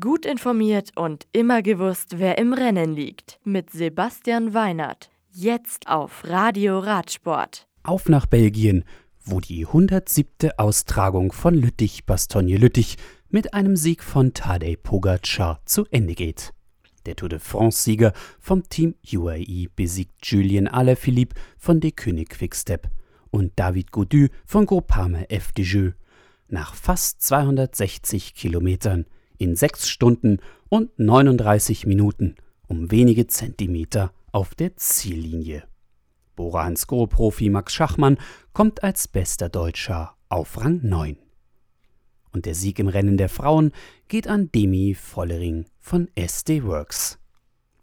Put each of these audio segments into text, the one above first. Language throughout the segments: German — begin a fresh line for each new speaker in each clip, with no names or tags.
Gut informiert und immer gewusst, wer im Rennen liegt. Mit Sebastian Weinert. Jetzt auf Radio Radsport.
Auf nach Belgien, wo die 107. Austragung von Lüttich-Bastogne-Lüttich mit einem Sieg von Tadej Pogacar zu Ende geht. Der Tour de France-Sieger vom Team UAE besiegt Julien Alaphilippe von De König Quickstep und David Gaudu von Groupama FDJ nach fast 260 Kilometern in 6 Stunden und 39 Minuten um wenige Zentimeter auf der Ziellinie. Bora Hansgrohe-Profi Max Schachmann kommt als bester Deutscher auf Rang 9. Und der Sieg im Rennen der Frauen geht an Demi Vollering von SD Works.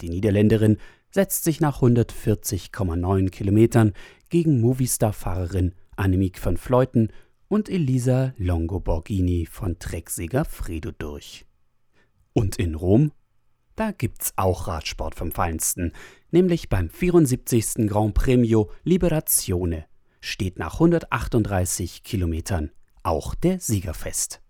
Die Niederländerin setzt sich nach 140,9 Kilometern gegen Movistar-Fahrerin Annemiek van Fleuten und Elisa Longo-Borghini von Trecksieger Fredo durch. Und in Rom? Da gibt's auch Radsport vom Feinsten, nämlich beim 74. Grand Premio Liberazione steht nach 138 Kilometern auch der Sieger fest.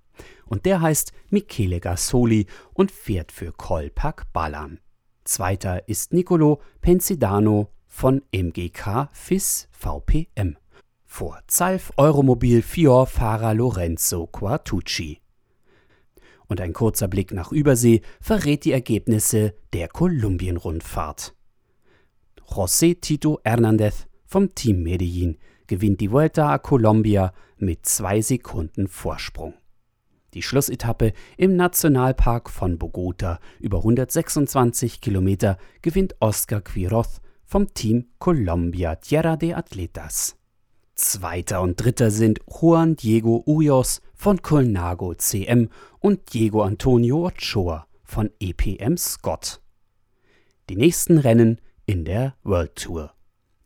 Und der heißt Michele Gassoli und fährt für Kolpak Ballan. Zweiter ist Nicolo Pensidano von MGK FIS VPM. Vor Zalf Euromobil Fior-Fahrer Lorenzo Quartucci. Und ein kurzer Blick nach Übersee verrät die Ergebnisse der Kolumbien-Rundfahrt. José Tito Hernández vom Team Medellin gewinnt die Vuelta a Colombia mit zwei Sekunden Vorsprung. Die Schlussetappe im Nationalpark von Bogota über 126 Kilometer gewinnt Oscar Quiroz vom Team Colombia Tierra de Atletas. Zweiter und Dritter sind Juan Diego Uyos von Colnago CM und Diego Antonio Ochoa von EPM Scott. Die nächsten Rennen in der World Tour.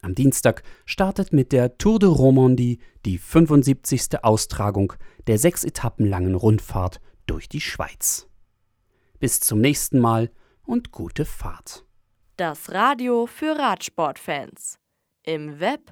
Am Dienstag startet mit der Tour de Romandie die 75. Austragung der sechs Etappen langen Rundfahrt durch die Schweiz. Bis zum nächsten Mal und gute Fahrt.
Das Radio für Radsportfans. Im Web